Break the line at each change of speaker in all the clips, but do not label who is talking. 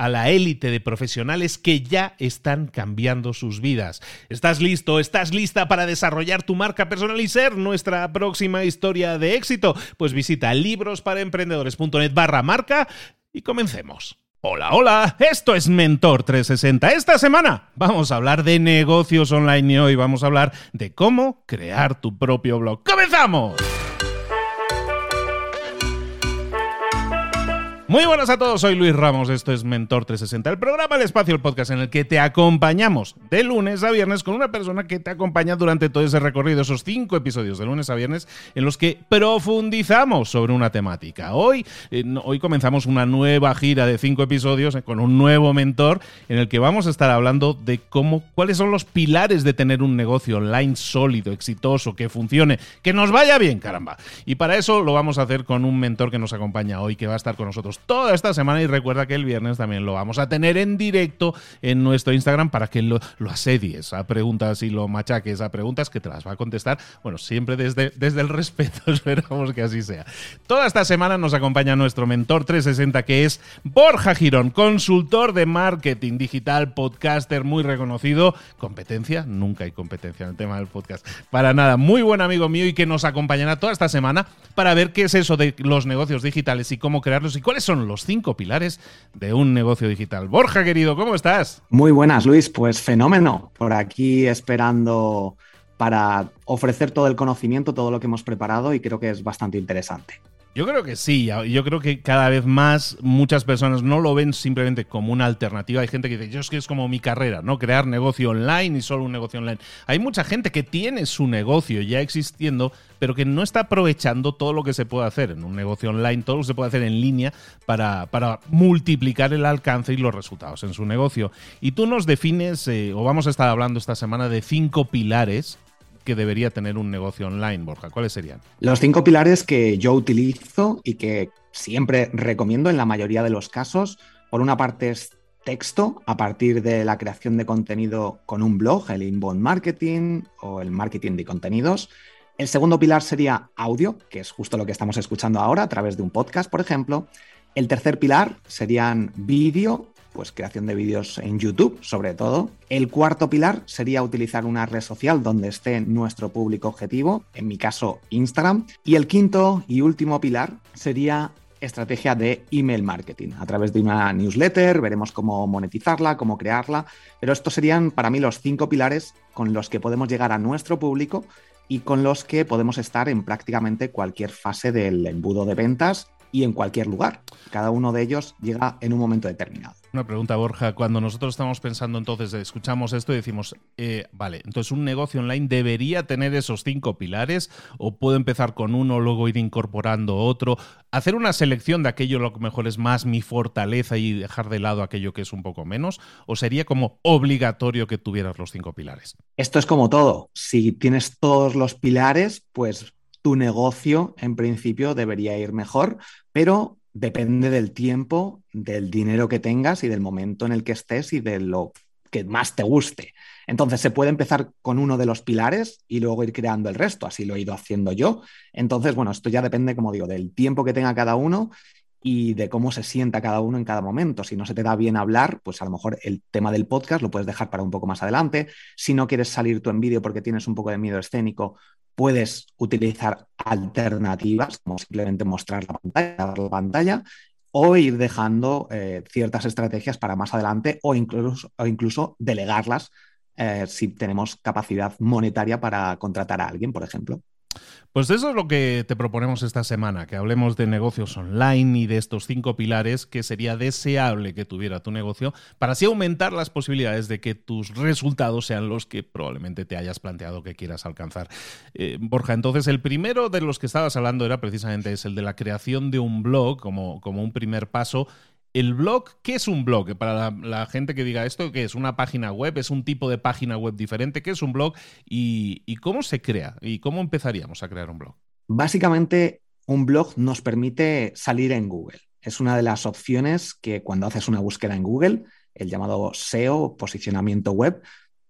a la élite de profesionales que ya están cambiando sus vidas. ¿Estás listo? ¿Estás lista para desarrollar tu marca personal y ser nuestra próxima historia de éxito? Pues visita librosparaemprendedores.net barra marca y comencemos. Hola, hola, esto es Mentor 360. Esta semana vamos a hablar de negocios online y hoy vamos a hablar de cómo crear tu propio blog. ¡Comenzamos! Muy buenas a todos, soy Luis Ramos, esto es Mentor 360, el programa El Espacio, el podcast en el que te acompañamos de lunes a viernes con una persona que te acompaña durante todo ese recorrido, esos cinco episodios de lunes a viernes en los que profundizamos sobre una temática. Hoy, eh, hoy comenzamos una nueva gira de cinco episodios eh, con un nuevo mentor en el que vamos a estar hablando de cómo, cuáles son los pilares de tener un negocio online sólido, exitoso, que funcione, que nos vaya bien, caramba. Y para eso lo vamos a hacer con un mentor que nos acompaña hoy, que va a estar con nosotros toda esta semana y recuerda que el viernes también lo vamos a tener en directo en nuestro Instagram para que lo, lo asedies a preguntas y lo machaques a preguntas que te las va a contestar, bueno, siempre desde, desde el respeto, esperamos que así sea. Toda esta semana nos acompaña nuestro mentor 360 que es Borja Girón, consultor de marketing digital, podcaster muy reconocido, competencia, nunca hay competencia en el tema del podcast, para nada, muy buen amigo mío y que nos acompañará toda esta semana para ver qué es eso de los negocios digitales y cómo crearlos y cuáles son son los cinco pilares de un negocio digital. Borja, querido, ¿cómo estás?
Muy buenas, Luis. Pues fenómeno. Por aquí esperando para ofrecer todo el conocimiento, todo lo que hemos preparado y creo que es bastante interesante.
Yo creo que sí, yo creo que cada vez más muchas personas no lo ven simplemente como una alternativa. Hay gente que dice, yo es que es como mi carrera, ¿no? Crear negocio online y solo un negocio online. Hay mucha gente que tiene su negocio ya existiendo, pero que no está aprovechando todo lo que se puede hacer en un negocio online, todo lo que se puede hacer en línea para, para multiplicar el alcance y los resultados en su negocio. Y tú nos defines, eh, o vamos a estar hablando esta semana de cinco pilares que debería tener un negocio online, Borja? ¿Cuáles serían?
Los cinco pilares que yo utilizo y que siempre recomiendo en la mayoría de los casos. Por una parte es texto a partir de la creación de contenido con un blog, el inbound marketing o el marketing de contenidos. El segundo pilar sería audio, que es justo lo que estamos escuchando ahora a través de un podcast, por ejemplo. El tercer pilar serían vídeo pues creación de vídeos en YouTube, sobre todo. El cuarto pilar sería utilizar una red social donde esté nuestro público objetivo, en mi caso Instagram. Y el quinto y último pilar sería estrategia de email marketing. A través de una newsletter veremos cómo monetizarla, cómo crearla, pero estos serían para mí los cinco pilares con los que podemos llegar a nuestro público y con los que podemos estar en prácticamente cualquier fase del embudo de ventas y en cualquier lugar. Cada uno de ellos llega en un momento determinado.
Una pregunta, Borja. Cuando nosotros estamos pensando entonces, escuchamos esto y decimos, eh, vale, entonces un negocio online debería tener esos cinco pilares o puedo empezar con uno, luego ir incorporando otro, hacer una selección de aquello lo que mejor es más mi fortaleza y dejar de lado aquello que es un poco menos, o sería como obligatorio que tuvieras los cinco pilares.
Esto es como todo. Si tienes todos los pilares, pues tu negocio en principio debería ir mejor, pero depende del tiempo, del dinero que tengas y del momento en el que estés y de lo que más te guste. Entonces se puede empezar con uno de los pilares y luego ir creando el resto, así lo he ido haciendo yo. Entonces, bueno, esto ya depende, como digo, del tiempo que tenga cada uno y de cómo se sienta cada uno en cada momento. Si no se te da bien hablar, pues a lo mejor el tema del podcast lo puedes dejar para un poco más adelante. Si no quieres salir tú en vídeo porque tienes un poco de miedo escénico, puedes utilizar alternativas, como simplemente mostrar la pantalla, la pantalla o ir dejando eh, ciertas estrategias para más adelante o incluso, o incluso delegarlas eh, si tenemos capacidad monetaria para contratar a alguien, por ejemplo.
Pues eso es lo que te proponemos esta semana, que hablemos de negocios online y de estos cinco pilares que sería deseable que tuviera tu negocio para así aumentar las posibilidades de que tus resultados sean los que probablemente te hayas planteado que quieras alcanzar. Eh, Borja, entonces el primero de los que estabas hablando era precisamente es el de la creación de un blog como, como un primer paso el blog, ¿qué es un blog? Para la, gente que diga esto, ¿qué es una página web? ¿Es un tipo de página web diferente? ¿Qué es un blog? ¿Y, y cómo se crea? ¿Y cómo empezaríamos a crear un blog?
Básicamente, un blog nos permite salir en Google. Es una de las opciones que cuando haces una búsqueda en Google, el llamado SEO, posicionamiento web,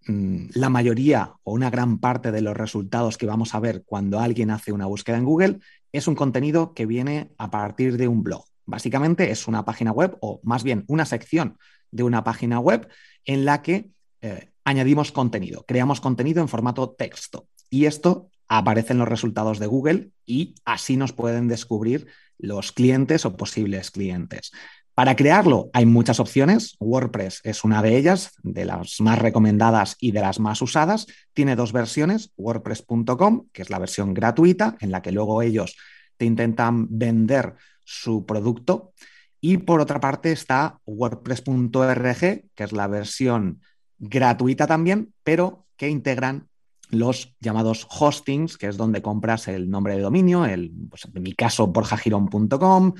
mm, la mayoría o una gran parte de los resultados que vamos a ver cuando alguien hace una búsqueda en Google es un contenido que viene a partir de un blog. Básicamente es una página web o más bien una sección de una página web en la que eh, añadimos contenido, creamos contenido en formato texto y esto aparece en los resultados de Google y así nos pueden descubrir los clientes o posibles clientes. Para crearlo hay muchas opciones. WordPress es una de ellas, de las más recomendadas y de las más usadas. Tiene dos versiones, wordpress.com, que es la versión gratuita, en la que luego ellos te intentan vender su producto. Y por otra parte está WordPress.org, que es la versión gratuita también, pero que integran los llamados hostings, que es donde compras el nombre de dominio, el, pues, en mi caso, borjagirón.com,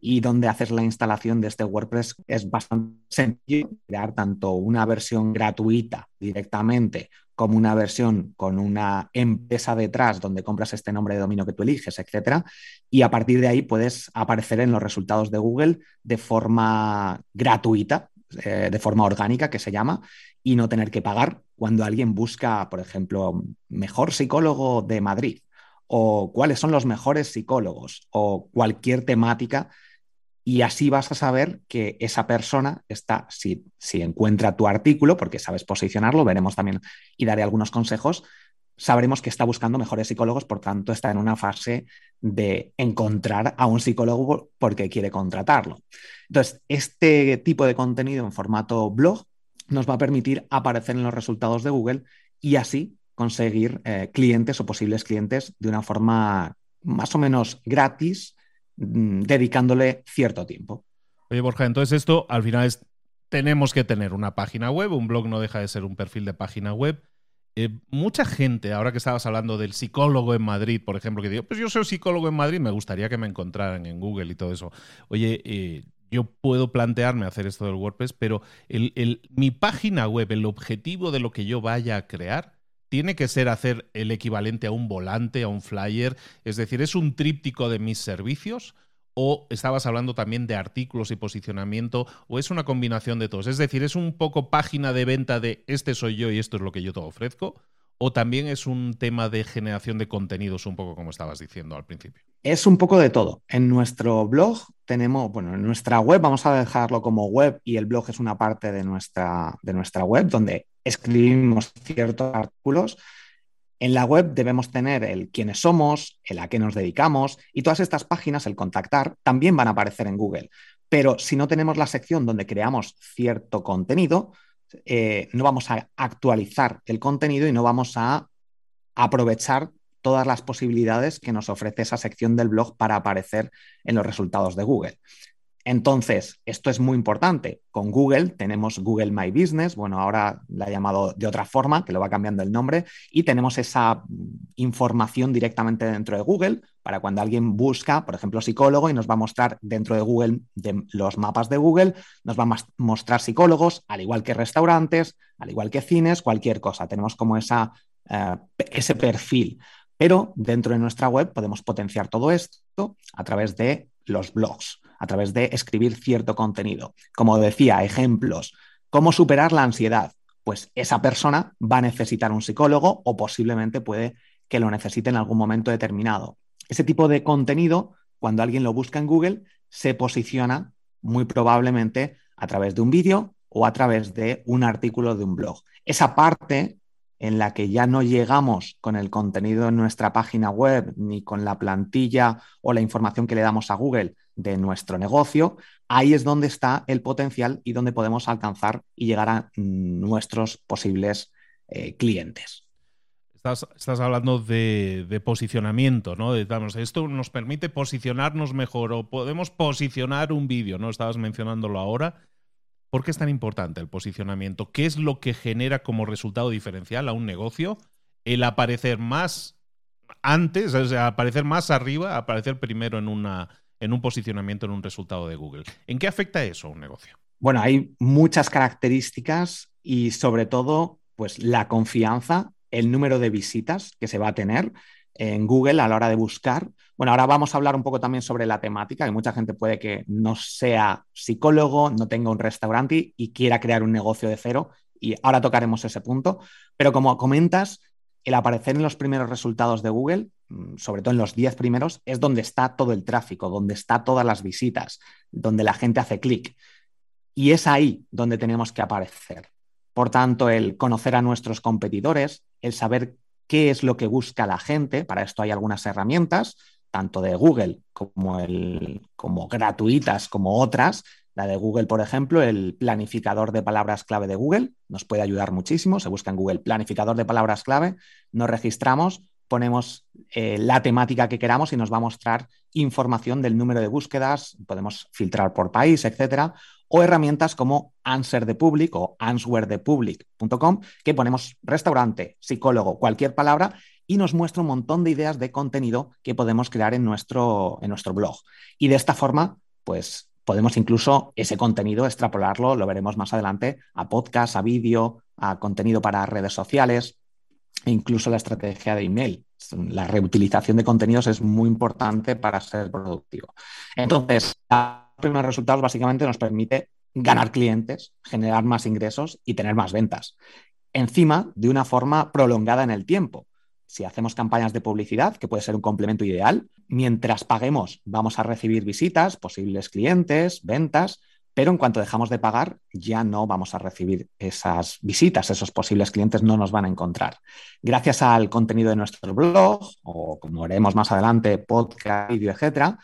y donde haces la instalación de este WordPress es bastante sencillo, crear tanto una versión gratuita directamente como una versión con una empresa detrás donde compras este nombre de dominio que tú eliges, etcétera, y a partir de ahí puedes aparecer en los resultados de Google de forma gratuita, eh, de forma orgánica que se llama, y no tener que pagar cuando alguien busca, por ejemplo, mejor psicólogo de Madrid o cuáles son los mejores psicólogos o cualquier temática y así vas a saber que esa persona está, si, si encuentra tu artículo, porque sabes posicionarlo, veremos también y daré algunos consejos, sabremos que está buscando mejores psicólogos, por tanto está en una fase de encontrar a un psicólogo porque quiere contratarlo. Entonces, este tipo de contenido en formato blog nos va a permitir aparecer en los resultados de Google y así conseguir eh, clientes o posibles clientes de una forma más o menos gratis Mm, dedicándole cierto tiempo.
Oye, Borja, entonces esto al final es, tenemos que tener una página web, un blog no deja de ser un perfil de página web. Eh, mucha gente, ahora que estabas hablando del psicólogo en Madrid, por ejemplo, que digo, pues yo soy psicólogo en Madrid, me gustaría que me encontraran en Google y todo eso. Oye, eh, yo puedo plantearme hacer esto del WordPress, pero mi página web, el objetivo de lo que yo vaya a crear, tiene que ser hacer el equivalente a un volante, a un flyer, es decir, ¿es un tríptico de mis servicios? ¿O estabas hablando también de artículos y posicionamiento? ¿O es una combinación de todos? Es decir, ¿es un poco página de venta de este soy yo y esto es lo que yo te ofrezco? ¿O también es un tema de generación de contenidos, un poco como estabas diciendo al principio?
Es un poco de todo. En nuestro blog tenemos, bueno, en nuestra web, vamos a dejarlo como web y el blog es una parte de nuestra, de nuestra web donde escribimos ciertos artículos. En la web debemos tener el quiénes somos, el a qué nos dedicamos y todas estas páginas, el contactar, también van a aparecer en Google. Pero si no tenemos la sección donde creamos cierto contenido, eh, no vamos a actualizar el contenido y no vamos a aprovechar todas las posibilidades que nos ofrece esa sección del blog para aparecer en los resultados de Google. Entonces, esto es muy importante. Con Google tenemos Google My Business, bueno, ahora la he llamado de otra forma, que lo va cambiando el nombre, y tenemos esa información directamente dentro de Google para cuando alguien busca, por ejemplo, psicólogo y nos va a mostrar dentro de Google, de los mapas de Google, nos va a mostrar psicólogos, al igual que restaurantes, al igual que cines, cualquier cosa. Tenemos como esa, eh, ese perfil. Pero dentro de nuestra web podemos potenciar todo esto a través de los blogs a través de escribir cierto contenido. Como decía, ejemplos, ¿cómo superar la ansiedad? Pues esa persona va a necesitar un psicólogo o posiblemente puede que lo necesite en algún momento determinado. Ese tipo de contenido, cuando alguien lo busca en Google, se posiciona muy probablemente a través de un vídeo o a través de un artículo de un blog. Esa parte en la que ya no llegamos con el contenido en nuestra página web ni con la plantilla o la información que le damos a Google de nuestro negocio, ahí es donde está el potencial y donde podemos alcanzar y llegar a nuestros posibles eh, clientes.
Estás, hablando de, posicionamiento, ¿no? esto nos permite posicionarnos mejor o podemos posicionar un vídeo, ¿no? Estabas mencionándolo ahora. ¿Por qué es tan importante el posicionamiento? ¿Qué es lo que genera como resultado diferencial a un negocio? El aparecer más antes, o sea, aparecer más arriba, aparecer primero en, una, en un posicionamiento, en un resultado de Google. ¿En qué afecta eso a un negocio?
Bueno, hay muchas características y sobre todo, pues la confianza, el número de visitas que se va a tener en Google a la hora de buscar. Bueno, ahora vamos a hablar un poco también sobre la temática, que mucha gente puede que no sea psicólogo, no tenga un restaurante y quiera crear un negocio de cero, y ahora tocaremos ese punto. Pero como comentas, el aparecer en los primeros resultados de Google, mm, sobre todo en los 10 primeros, es donde está todo el tráfico, donde está todas las visitas, donde la gente hace clic. Y es ahí donde tenemos que aparecer. Por tanto, el conocer a nuestros competidores, el saber qué es lo que busca la gente. Para esto hay algunas herramientas, tanto de Google como, gratuitas como otras. La de Google, por ejemplo, el planificador de palabras clave de Google nos puede ayudar muchísimo. Se busca en Google planificador de palabras clave, nos registramos, ponemos eh, la temática que queramos y nos va a mostrar información del número de búsquedas, podemos filtrar por país, etcétera, o herramientas como Answer the Public o answerthepublic.com, que ponemos restaurante, psicólogo, cualquier palabra y nos muestra un montón de ideas de contenido que podemos crear en nuestro, en nuestro blog. Y de esta forma, pues podemos incluso ese contenido extrapolarlo, lo veremos más adelante, a podcast, a vídeo, a contenido para redes sociales e incluso la estrategia de email. La reutilización de contenidos es muy importante para ser productivo. Entonces, primeros resultados básicamente nos permite ganar clientes, generar más ingresos y tener más ventas. Encima, de una forma prolongada en el tiempo. Si hacemos campañas de publicidad, que puede ser un complemento ideal, mientras paguemos vamos a recibir visitas, posibles clientes, ventas, pero en cuanto dejamos de pagar ya no vamos a recibir esas visitas, esos posibles clientes no nos van a encontrar. Gracias al contenido de nuestro blog o como veremos más adelante, podcast, vídeo, etcétera,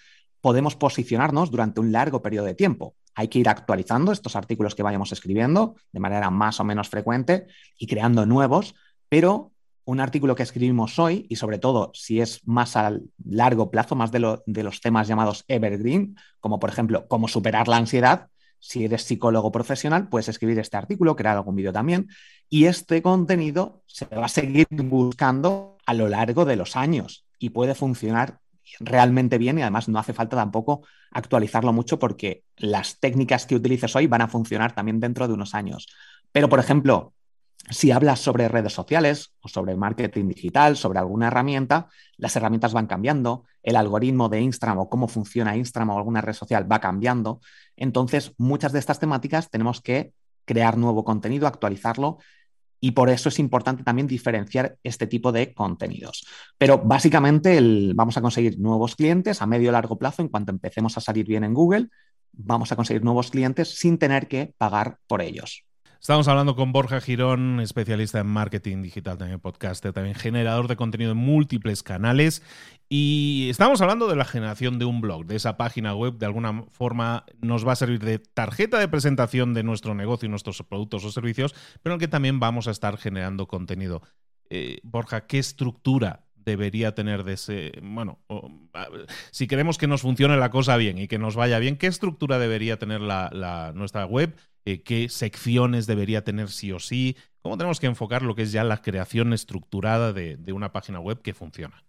podemos posicionarnos durante un largo periodo de tiempo. Hay que ir actualizando estos artículos que vayamos escribiendo de manera más o menos frecuente y creando nuevos, pero un artículo que escribimos hoy, y sobre todo si es más a largo plazo, más de, de los temas llamados evergreen, como por ejemplo cómo superar la ansiedad, si eres psicólogo profesional, puedes escribir este artículo, crear algún vídeo también, y este contenido se va a seguir buscando a lo largo de los años y puede funcionar realmente bien y además no hace falta tampoco actualizarlo mucho porque las técnicas que utilices hoy van a funcionar también dentro de unos años. Pero, por ejemplo, si hablas sobre redes sociales o sobre marketing digital, sobre alguna herramienta, las herramientas van cambiando, el algoritmo de Instagram o cómo funciona Instagram o alguna red social va cambiando. Entonces, muchas de estas temáticas tenemos que crear nuevo contenido, actualizarlo y por eso es importante también diferenciar este tipo de contenidos. Pero básicamente vamos a conseguir nuevos clientes a medio y largo plazo en cuanto empecemos a salir bien en Google. Vamos a conseguir nuevos clientes sin tener que pagar por ellos.
Estamos hablando con Borja Girón, especialista en marketing digital, también podcaster, también generador de contenido en múltiples canales. Y estamos hablando de la generación de un blog, de esa página web, de alguna forma nos va a servir de tarjeta de presentación de nuestro negocio y nuestros productos o servicios, pero en el que también vamos a estar generando contenido. Eh, Borja, ¿qué estructura debería tener de ese, bueno, si queremos que nos funcione la cosa bien y que nos vaya bien, ¿qué estructura debería tener nuestra web? Eh, ¿Qué secciones debería tener sí o sí? ¿Cómo tenemos que enfocar lo que es ya la creación estructurada de, de una página web que funciona?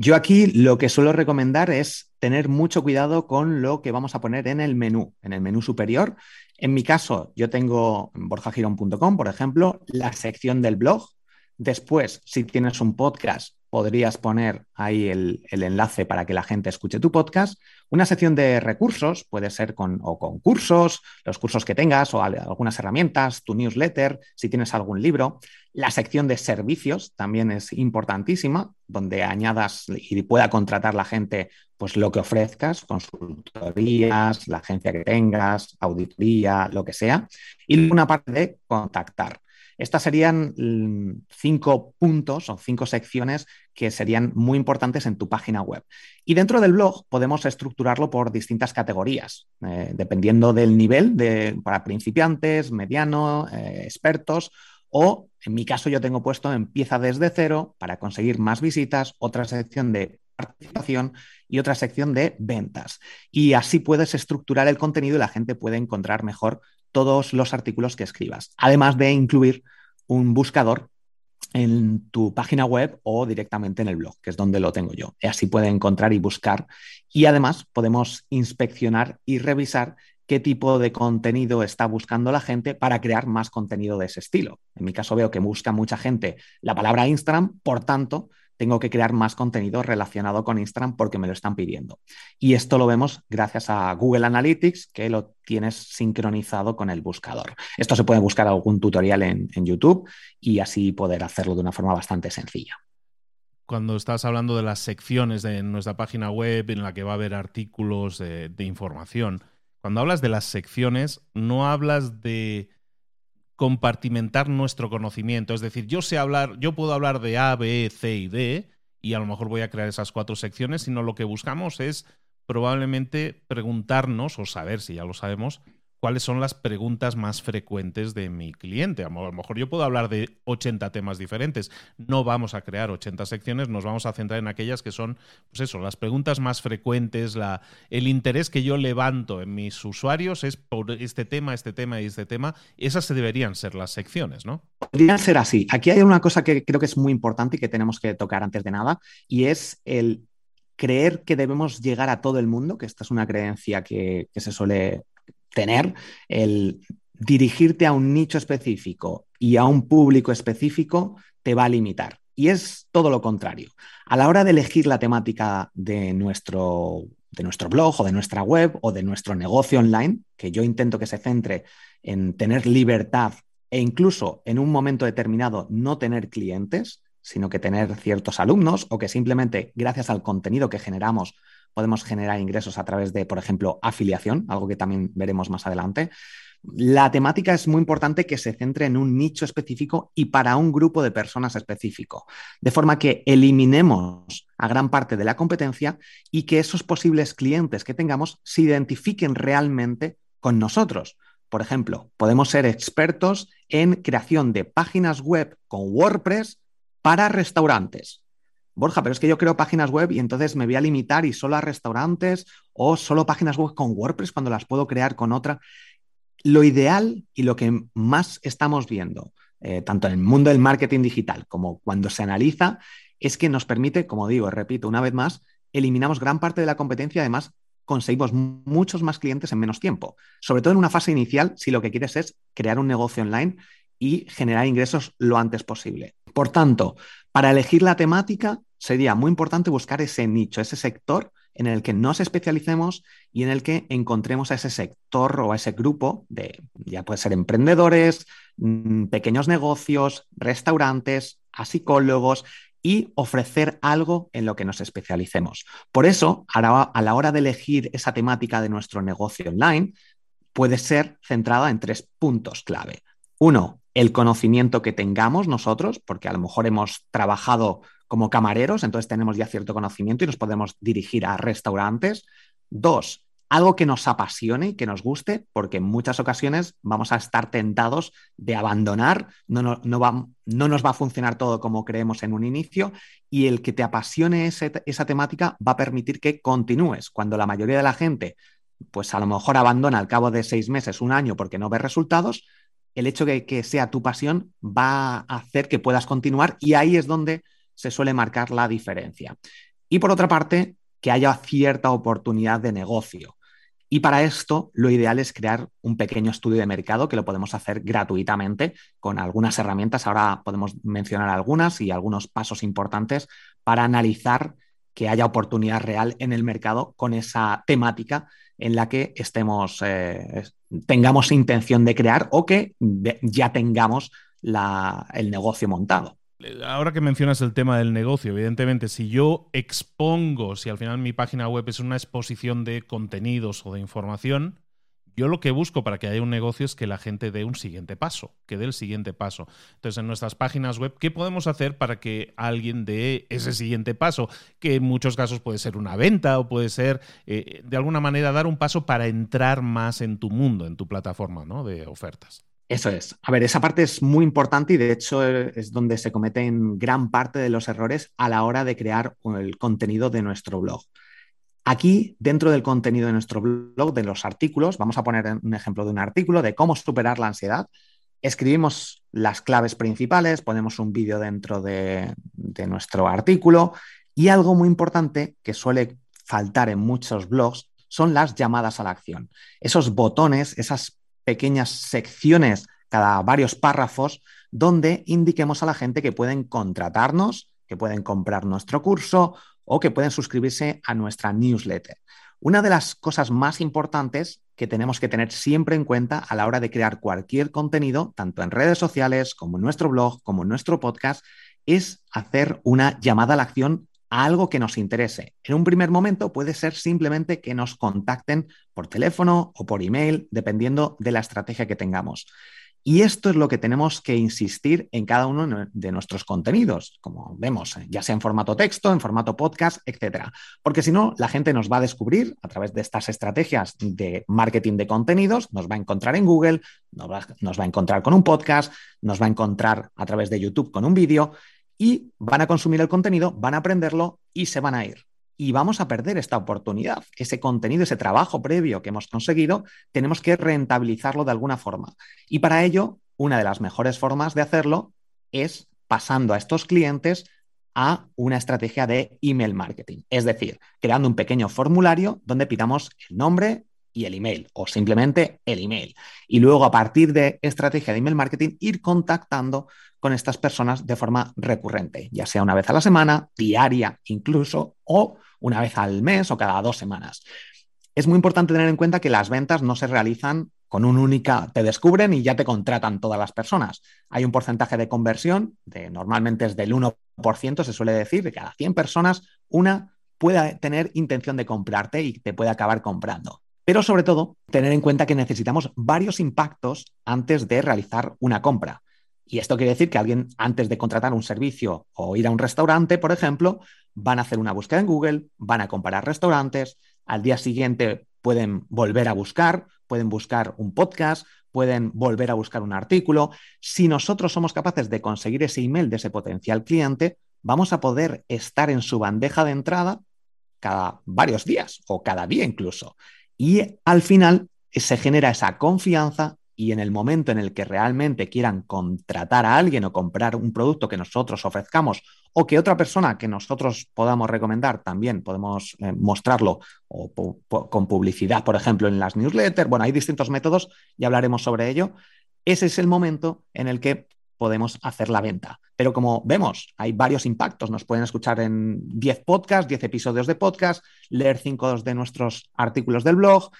Yo aquí lo que suelo recomendar es tener mucho cuidado con lo que vamos a poner en el menú, en el menú superior. En mi caso, yo tengo en borjagirón.com, por ejemplo, la sección del blog. Después, si tienes un podcast, podrías poner ahí el, enlace para que la gente escuche tu podcast. Una sección de recursos, puede ser con, o con cursos, los cursos que tengas o algunas herramientas, tu newsletter, si tienes algún libro. La sección de servicios también es importantísima, donde añadas y pueda contratar la gente pues lo que ofrezcas, consultorías, la agencia que tengas, auditoría, lo que sea. Y una parte de contactar. Estas serían mm, cinco puntos o cinco secciones que serían muy importantes en tu página web. Y dentro del blog podemos estructurarlo por distintas categorías, eh, dependiendo del nivel para principiantes, mediano, eh, expertos o en mi caso yo tengo puesto empieza desde cero para conseguir más visitas, otra sección de participación y otra sección de ventas. Y así puedes estructurar el contenido y la gente puede encontrar mejor todos los artículos que escribas, además de incluir un buscador en tu página web o directamente en el blog, que es donde lo tengo yo. Así puede encontrar y buscar. Y además podemos inspeccionar y revisar qué tipo de contenido está buscando la gente para crear más contenido de ese estilo. En mi caso veo que busca mucha gente la palabra Instagram, por tanto, tengo que crear más contenido relacionado con Instagram porque me lo están pidiendo. Y esto lo vemos gracias a Google Analytics, que lo tienes sincronizado con el buscador. Esto se puede buscar algún tutorial en, YouTube y así poder hacerlo de una forma bastante sencilla
cuando estás hablando de las secciones de nuestra página web en la que va a haber artículos de, información, cuando hablas de las secciones, no hablas de compartimentar nuestro conocimiento. Es decir, yo sé hablar, yo puedo hablar de A, B, C y D, y a lo mejor voy a crear esas cuatro secciones, sino lo que buscamos es probablemente preguntarnos, o saber si ya lo sabemos, cuáles son las preguntas más frecuentes de mi cliente. A lo mejor yo puedo hablar de 80 temas diferentes. No vamos a crear 80 secciones, nos vamos a centrar en aquellas que son, pues eso, las preguntas más frecuentes, la, el interés que yo levanto en mis usuarios es por este tema, este tema y este tema. Esas se deberían ser las secciones, ¿no?
Podrían ser así. Aquí hay una cosa que creo que es muy importante y que tenemos que tocar antes de nada, y es el creer que debemos llegar a todo el mundo, que esta es una creencia que, que se suele tener, el dirigirte a un nicho específico y a un público específico te va a limitar. Y es todo lo contrario. A la hora de elegir la temática de nuestro, de nuestro blog o de nuestra web o de nuestro negocio online, que yo intento que se centre en tener libertad e incluso en un momento determinado no tener clientes, sino que tener ciertos alumnos o que simplemente gracias al contenido que generamos podemos generar ingresos a través de, por ejemplo, afiliación, algo que también veremos más adelante. La temática es muy importante que se centre en un nicho específico y para un grupo de personas específico, de forma que eliminemos a gran parte de la competencia y que esos posibles clientes que tengamos se identifiquen realmente con nosotros. Por ejemplo, podemos ser expertos en creación de páginas web con WordPress para restaurantes. Borja, pero es que yo creo páginas web y entonces me voy a limitar y solo a restaurantes o solo páginas web con WordPress cuando las puedo crear con otra. Lo ideal y lo que más estamos viendo, eh, tanto en el mundo del marketing digital como cuando se analiza, es que nos permite, como digo, repito una vez más, eliminamos gran parte de la competencia, además conseguimos muchos más clientes en menos tiempo, sobre todo en una fase inicial si lo que quieres es crear un negocio online y generar ingresos lo antes posible. Por tanto, para elegir la temática, sería muy importante buscar ese nicho, ese sector en el que nos especialicemos y en el que encontremos a ese sector o a ese grupo de, ya puede ser emprendedores, mm, pequeños negocios, restaurantes, a psicólogos y ofrecer algo en lo que nos especialicemos. Por eso, a la hora de elegir esa temática de nuestro negocio online, puede ser centrada en tres puntos clave. Uno, el conocimiento que tengamos nosotros, porque a lo mejor hemos trabajado como camareros, entonces tenemos ya cierto conocimiento y nos podemos dirigir a restaurantes. Dos, algo que nos apasione y que nos guste, porque en muchas ocasiones vamos a estar tentados de abandonar, no, no, no, no nos va a funcionar todo como creemos en un inicio y el que te apasione esa temática va a permitir que continúes. Cuando la mayoría de la gente, pues a lo mejor abandona al cabo de seis meses, un año, porque no ve resultados, el hecho de que sea tu pasión va a hacer que puedas continuar y ahí es donde se suele marcar la diferencia. Y por otra parte, que haya cierta oportunidad de negocio. Y para esto, lo ideal es crear un pequeño estudio de mercado que lo podemos hacer gratuitamente con algunas herramientas. Ahora podemos mencionar algunas y algunos pasos importantes para analizar que haya oportunidad real en el mercado con esa temática en la que estemos, eh, tengamos intención de crear o que ya tengamos el negocio montado
ahora que mencionas el tema del negocio, evidentemente, si yo expongo, si al final mi página web es una exposición de contenidos o de información, yo lo que busco para que haya un negocio es que la gente dé un siguiente paso, que dé el siguiente paso. Entonces, en nuestras páginas web, ¿qué podemos hacer para que alguien dé ese siguiente paso? Que en muchos casos puede ser una venta o puede ser, eh, de alguna manera, dar un paso para entrar más en tu mundo, en tu plataforma ¿no? de ofertas.
Eso es. A ver, esa parte es muy importante y de hecho es donde se cometen gran parte de los errores a la hora de crear el contenido de nuestro blog. Aquí, dentro del contenido de nuestro blog, de los artículos, vamos a poner un ejemplo de un artículo de cómo superar la ansiedad. Escribimos las claves principales, ponemos un vídeo dentro de, de nuestro artículo y algo muy importante que suele faltar en muchos blogs son las llamadas a la acción. Esos botones, esas pequeñas secciones cada varios párrafos donde indiquemos a la gente que pueden contratarnos, que pueden comprar nuestro curso o que pueden suscribirse a nuestra newsletter. Una de las cosas más importantes que tenemos que tener siempre en cuenta a la hora de crear cualquier contenido, tanto en redes sociales como en nuestro blog, como en nuestro podcast, es hacer una llamada a la acción algo que nos interese. En un primer momento puede ser simplemente que nos contacten por teléfono o por email, dependiendo de la estrategia que tengamos. Y esto es lo que tenemos que insistir en cada uno de nuestros contenidos, como vemos, ya sea en formato texto, en formato podcast, etcétera. Porque si no, la gente nos va a descubrir a través de estas estrategias de marketing de contenidos, nos va a encontrar en Google, nos va a encontrar con un podcast, nos va a encontrar a través de YouTube con un vídeo y van a consumir el contenido, van a aprenderlo y se van a ir. Y vamos a perder esta oportunidad. Ese contenido, ese trabajo previo que hemos conseguido, tenemos que rentabilizarlo de alguna forma. Y para ello, una de las mejores formas de hacerlo es pasando a estos clientes a una estrategia de email marketing. Es decir, creando un pequeño formulario donde pidamos el nombre, y el email o simplemente el email. Y luego a partir de estrategia de email marketing ir contactando con estas personas de forma recurrente, ya sea una vez a la semana, diaria incluso, o una vez al mes o cada dos semanas. Es muy importante tener en cuenta que las ventas no se realizan con un única, te descubren y ya te contratan todas las personas. Hay un porcentaje de conversión, de, normalmente es del 1%, se suele decir, de cada 100 personas, una pueda tener intención de comprarte y te puede acabar comprando. Pero sobre todo, tener en cuenta que necesitamos varios impactos antes de realizar una compra. Y esto quiere decir que alguien antes de contratar un servicio o ir a un restaurante, por ejemplo, van a hacer una búsqueda en Google, van a comparar restaurantes, al día siguiente pueden volver a buscar, pueden buscar un podcast, pueden volver a buscar un artículo. Si nosotros somos capaces de conseguir ese email de ese potencial cliente, vamos a poder estar en su bandeja de entrada cada varios días o cada día incluso. Y al final se genera esa confianza y en el momento en el que realmente quieran contratar a alguien o comprar un producto que nosotros ofrezcamos o que otra persona que nosotros podamos recomendar también podemos eh, mostrarlo o con publicidad, por ejemplo, en las newsletters. Bueno, hay distintos métodos y hablaremos sobre ello. Ese es el momento en el que podemos hacer la venta. Pero como vemos, hay varios impactos. Nos pueden escuchar en 10 podcasts, 10 episodios de podcast, leer 5 de nuestros artículos del blog,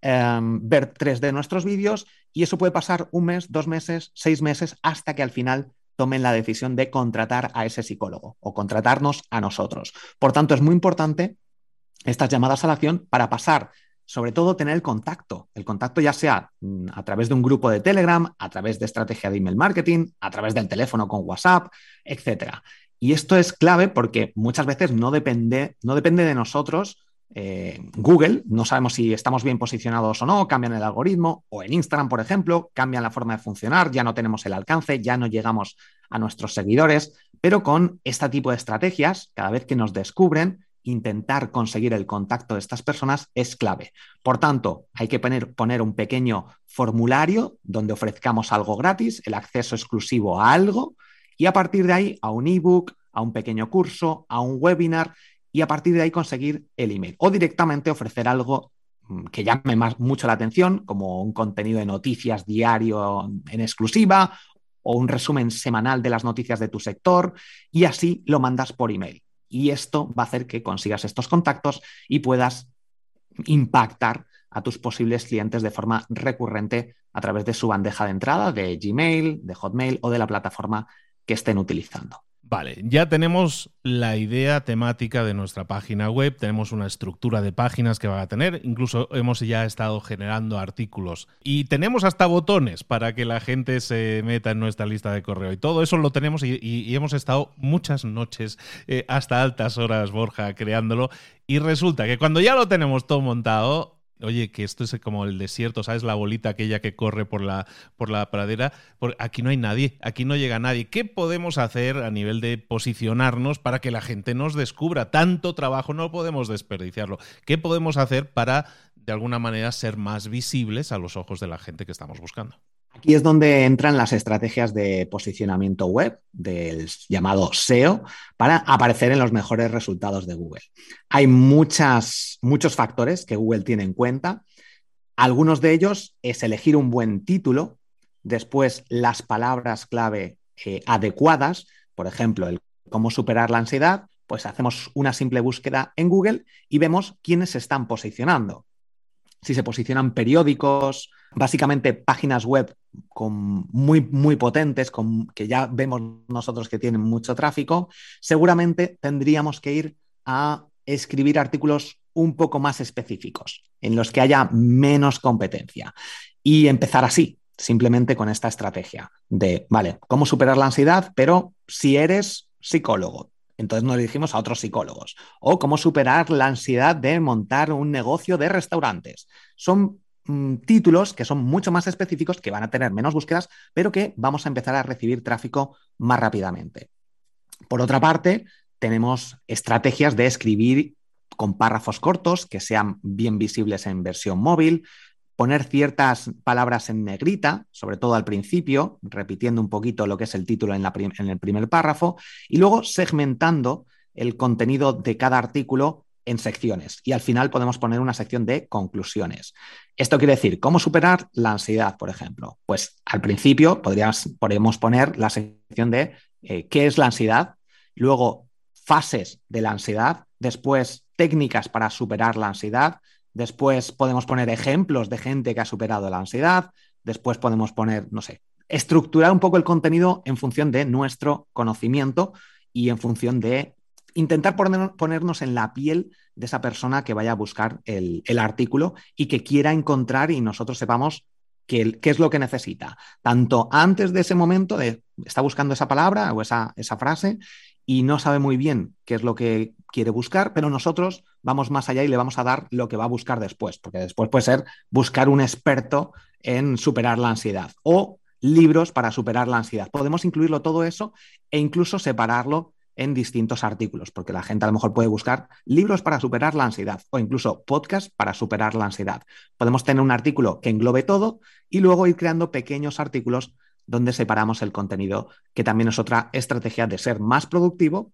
em, ver 3 de nuestros vídeos y eso puede pasar un mes, dos meses, seis meses, hasta que al final tomen la decisión de contratar a ese psicólogo o contratarnos a nosotros. Por tanto, es muy importante estas llamadas a la acción para pasar sobre todo tener el contacto. El contacto ya sea mm, a través de un grupo de Telegram, a través de estrategia de email marketing, a través del teléfono con WhatsApp, etc. Y esto es clave porque muchas veces no depende, no depende de nosotros eh, Google, no sabemos si estamos bien posicionados o no, cambian el algoritmo, o en Instagram, por ejemplo, cambian la forma de funcionar, ya no tenemos el alcance, ya no llegamos a nuestros seguidores, pero con este tipo de estrategias, cada vez que nos descubren, intentar conseguir el contacto de estas personas es clave. Por tanto, hay que poner, un pequeño formulario donde ofrezcamos algo gratis, el acceso exclusivo a algo, y a partir de ahí a un ebook, a un pequeño curso, a un webinar, y a partir de ahí conseguir el email. O directamente ofrecer algo mm, que llame mucho la atención, como un contenido de noticias diario en exclusiva o un resumen semanal de las noticias de tu sector, y así lo mandas por email y esto va a hacer que consigas estos contactos y puedas impactar a tus posibles clientes de forma recurrente a través de su bandeja de entrada de Gmail, de Hotmail o de la plataforma que estén utilizando.
Vale, ya tenemos la idea temática de nuestra página web, tenemos una estructura de páginas que va a tener, incluso hemos ya estado generando artículos. Y tenemos hasta botones para que la gente se meta en nuestra lista de correo y todo eso lo tenemos y, hemos estado muchas noches eh, hasta altas horas, Borja, creándolo y resulta que cuando ya lo tenemos todo montado, oye, que esto es como el desierto, ¿sabes? La bolita aquella que corre por la, por la pradera. aquí no hay nadie, aquí no llega nadie. ¿Qué podemos hacer a nivel de posicionarnos para que la gente nos descubra? Tanto trabajo no podemos desperdiciarlo. ¿Qué podemos hacer para, de alguna manera, ser más visibles a los ojos de la gente que estamos buscando?
Aquí es donde entran las estrategias de posicionamiento web, del llamado SEO, para aparecer en los mejores resultados de Google. Hay muchos factores que Google tiene en cuenta. Algunos de ellos es elegir un buen título, después las palabras clave eh, adecuadas, por ejemplo, el cómo superar la ansiedad, pues hacemos una simple búsqueda en Google y vemos quiénes se están posicionando. Si se posicionan periódicos, básicamente páginas web con muy, muy potentes, con, que ya vemos nosotros que tienen mucho tráfico, seguramente tendríamos que ir a escribir artículos un poco más específicos, en los que haya menos competencia. Y empezar así, simplemente con esta estrategia de, vale, ¿cómo superar la ansiedad? Pero si eres psicólogo, entonces nos dirigimos a otros psicólogos. O cómo superar la ansiedad de montar un negocio de restaurantes. Son Mm, títulos que son mucho más específicos, que van a tener menos búsquedas, pero que vamos a empezar a recibir tráfico más rápidamente. Por otra parte, tenemos estrategias de escribir con párrafos cortos que sean bien visibles en versión móvil, poner ciertas palabras en negrita, sobre todo al principio, repitiendo un poquito lo que es el título en, en el primer párrafo, y luego segmentando el contenido de cada artículo en secciones y al final podemos poner una sección de conclusiones. Esto quiere decir, ¿cómo superar la ansiedad, por ejemplo? Pues al principio podríamos, podemos poner la sección de eh, qué es la ansiedad, luego fases de la ansiedad, después técnicas para superar la ansiedad, después podemos poner ejemplos de gente que ha superado la ansiedad, después podemos poner, no sé, estructurar un poco el contenido en función de nuestro conocimiento y en función de intentar ponernos en la piel de esa persona que vaya a buscar el, artículo y que quiera encontrar y nosotros sepamos qué, es lo que necesita. Tanto antes de ese momento de está buscando esa palabra o esa, esa frase y no sabe muy bien qué es lo que quiere buscar, pero nosotros vamos más allá y le vamos a dar lo que va a buscar después, porque después puede ser buscar un experto en superar la ansiedad o libros para superar la ansiedad. Podemos incluirlo todo eso e incluso separarlo en distintos artículos, porque la gente a lo mejor puede buscar libros para superar la ansiedad o incluso podcast para superar la ansiedad. Podemos tener un artículo que englobe todo y luego ir creando pequeños artículos donde separamos el contenido, que también es otra estrategia de ser más productivo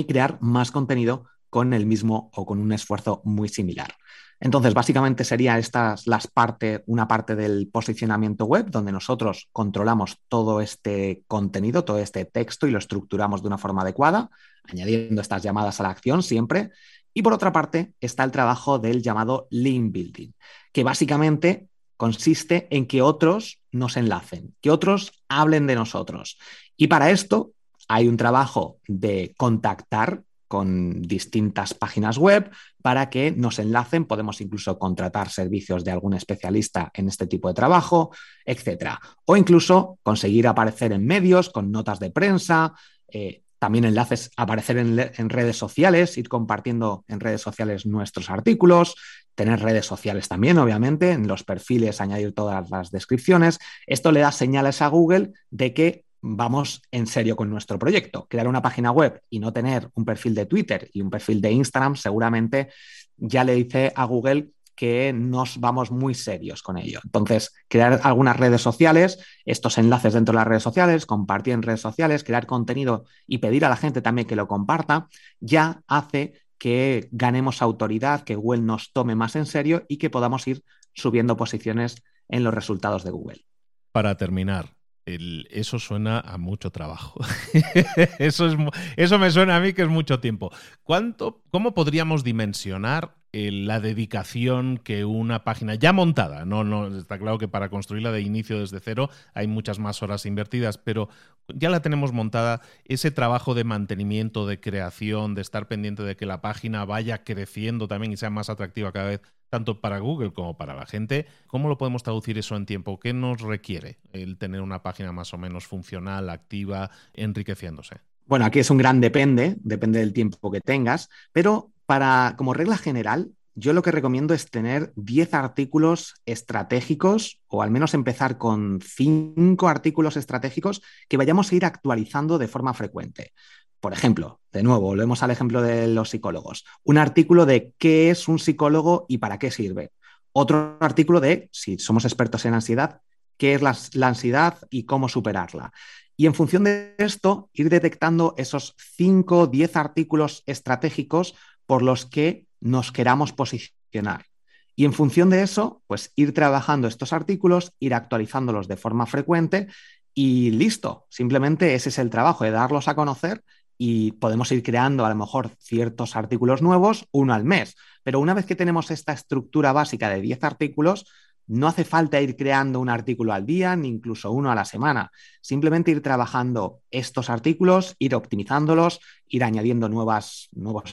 y crear más contenido con el mismo o con un esfuerzo muy similar. Entonces, básicamente sería estas las partes, una parte del posicionamiento web, donde nosotros controlamos todo este contenido, todo este texto y lo estructuramos de una forma adecuada, añadiendo estas llamadas a la acción siempre. Y por otra parte, está el trabajo del llamado link building, que básicamente consiste en que otros nos enlacen, que otros hablen de nosotros. Y para esto hay un trabajo de contactar con distintas páginas web para que nos enlacen. Podemos incluso contratar servicios de algún especialista en este tipo de trabajo, etcétera. O incluso conseguir aparecer en medios con notas de prensa. Eh, también enlaces, aparecer en, redes sociales, ir compartiendo en redes sociales nuestros artículos, tener redes sociales también, obviamente, en los perfiles añadir todas las descripciones. Esto le da señales a Google de que vamos en serio con nuestro proyecto. Crear una página web y no tener un perfil de Twitter y un perfil de Instagram seguramente ya le dice a Google que nos vamos muy serios con ello. Entonces, crear algunas redes sociales, estos enlaces dentro de las redes sociales, compartir en redes sociales, crear contenido y pedir a la gente también que lo comparta, ya hace que ganemos autoridad, que Google nos tome más en serio y que podamos ir subiendo posiciones en los resultados de Google.
Para terminar, eso suena a mucho trabajo. eso, es, eso me suena a mí que es mucho tiempo. ¿Cuánto, ¿Cómo podríamos dimensionar la dedicación que una página ya montada, no, no, está claro que para construirla de inicio desde cero hay muchas más horas invertidas, pero ya la tenemos montada, ese trabajo de mantenimiento, de creación, de estar pendiente de que la página vaya creciendo también y sea más atractiva cada vez, tanto para Google como para la gente, ¿cómo lo podemos traducir eso en tiempo? ¿Qué nos requiere el tener una página más o menos funcional, activa, enriqueciéndose?
Bueno, aquí es un gran depende, depende del tiempo que tengas, pero para, como regla general, yo lo que recomiendo es tener 10 artículos estratégicos o al menos empezar con 5 artículos estratégicos que vayamos a ir actualizando de forma frecuente. Por ejemplo, de nuevo, volvemos al ejemplo de los psicólogos. Un artículo de qué es un psicólogo y para qué sirve. Otro artículo de, si somos expertos en ansiedad, qué es la, la ansiedad y cómo superarla. Y en función de esto, ir detectando esos 5 o 10 artículos estratégicos por los que nos queramos posicionar. Y en función de eso, pues ir trabajando estos artículos, ir actualizándolos de forma frecuente y listo. Simplemente ese es el trabajo de darlos a conocer y podemos ir creando a lo mejor ciertos artículos nuevos, uno al mes. Pero una vez que tenemos esta estructura básica de 10 artículos, no hace falta ir creando un artículo al día, ni incluso uno a la semana. Simplemente ir trabajando estos artículos, ir optimizándolos, ir añadiendo nuevos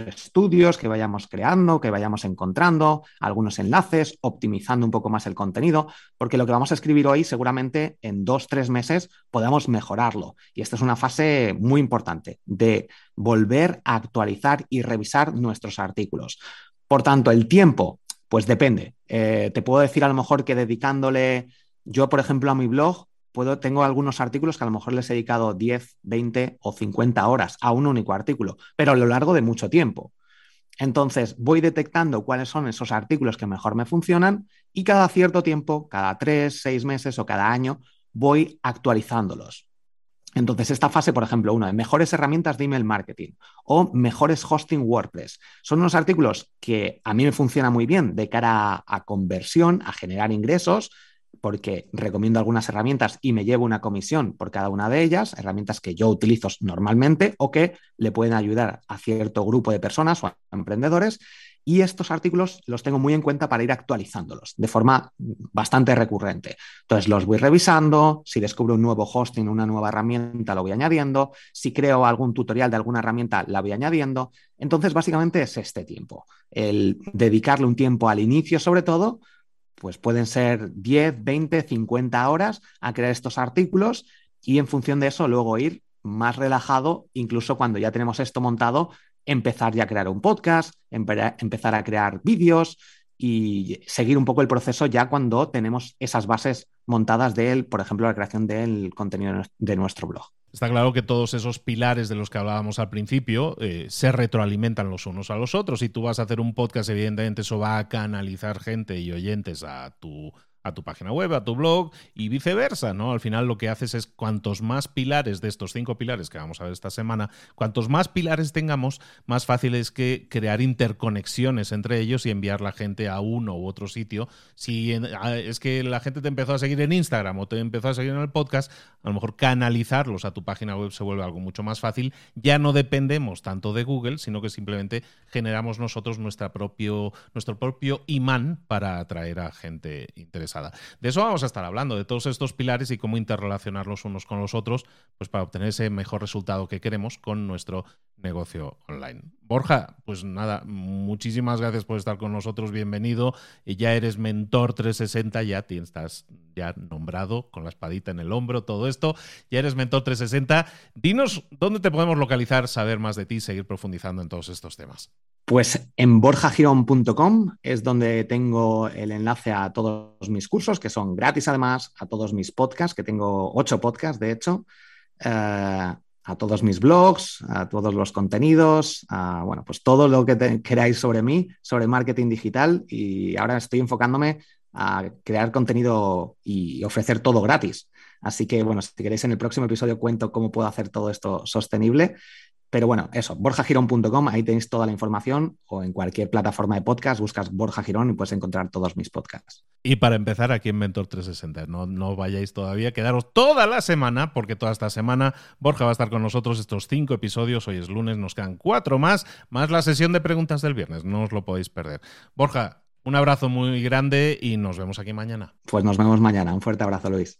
estudios que vayamos creando, que vayamos encontrando, algunos enlaces, optimizando un poco más el contenido, porque lo que vamos a escribir hoy seguramente en dos, tres meses podamos mejorarlo. Y esta es una fase muy importante de volver a actualizar y revisar nuestros artículos. Por tanto, el tiempo pues depende. Eh, te puedo decir a lo mejor que dedicándole, yo por ejemplo a mi blog, puedo, tengo algunos artículos que a lo mejor les he dedicado 10, 20 o 50 horas a un único artículo, pero a lo largo de mucho tiempo. Entonces voy detectando cuáles son esos artículos que mejor me funcionan y cada cierto tiempo, cada tres, seis meses o cada año, voy actualizándolos. Entonces, esta fase, por ejemplo, uno de mejores herramientas de email marketing o mejores hosting WordPress, son unos artículos que a mí me funcionan muy bien de cara a, conversión, a generar ingresos, porque recomiendo algunas herramientas y me llevo una comisión por cada una de ellas, herramientas que yo utilizo normalmente o que le pueden ayudar a cierto grupo de personas o a emprendedores y estos artículos los tengo muy en cuenta para ir actualizándolos de forma bastante recurrente. Entonces los voy revisando, si descubro un nuevo hosting, una nueva herramienta, lo voy añadiendo, si creo algún tutorial de alguna herramienta, la voy añadiendo. Entonces básicamente es este tiempo, el dedicarle un tiempo al inicio sobre todo, pues pueden ser 10, 20, 50 horas a crear estos artículos y en función de eso luego ir más relajado, incluso cuando ya tenemos esto montado, empezar ya a crear un podcast, empezar a crear vídeos y seguir un poco el proceso ya cuando tenemos esas bases montadas de, por ejemplo, la creación del contenido de nuestro blog.
Está claro que todos esos pilares de los que hablábamos al principio eh, se retroalimentan los unos a los otros. Si tú vas a hacer un podcast, evidentemente eso va a canalizar gente y oyentes a tu a tu página web, a tu blog y viceversa, ¿no? Al final lo que haces es cuantos más pilares de estos cinco pilares que vamos a ver esta semana, cuantos más pilares tengamos, más fácil es que crear interconexiones entre ellos y enviar la gente a uno u otro sitio. Si es que la gente te empezó a seguir en Instagram o te empezó a seguir en el podcast, a lo mejor canalizarlos a tu página web se vuelve algo mucho más fácil. Ya no dependemos tanto de Google, sino que simplemente generamos nosotros propio, nuestro propio imán para atraer a gente interesada. De eso vamos a estar hablando, de todos estos pilares y cómo interrelacionarlos unos con los otros, pues para obtener ese mejor resultado que queremos con nuestro negocio online. Borja, pues nada, muchísimas gracias por estar con nosotros, bienvenido. Ya eres mentor 360, ya estás ya nombrado con la espadita en el hombro, todo esto. Ya eres mentor 360. Dinos dónde te podemos localizar, saber más de ti, seguir profundizando en todos estos temas.
Pues en borjagirón.com es donde tengo el enlace a todos mis cursos, que son gratis además, a todos mis podcasts, que tengo ocho podcasts de hecho. Eh, a todos mis blogs, a todos los contenidos, a bueno, pues todo lo que queráis sobre mí, sobre marketing digital y ahora estoy enfocándome a crear contenido y ofrecer todo gratis. Así que bueno, si queréis en el próximo episodio cuento cómo puedo hacer todo esto sostenible pero bueno, eso, borjagirón.com, ahí tenéis toda la información o en cualquier plataforma de podcast buscas Borja Girón y puedes encontrar todos mis podcasts.
Y para empezar aquí en Mentor 360, no, no vayáis todavía, quedaros toda la semana, porque toda esta semana Borja va a estar con nosotros estos cinco episodios, hoy es lunes, nos quedan cuatro más, más la sesión de preguntas del viernes, no os lo podéis perder. Borja, un abrazo muy grande y nos vemos aquí mañana.
Pues nos vemos mañana, un fuerte abrazo Luis.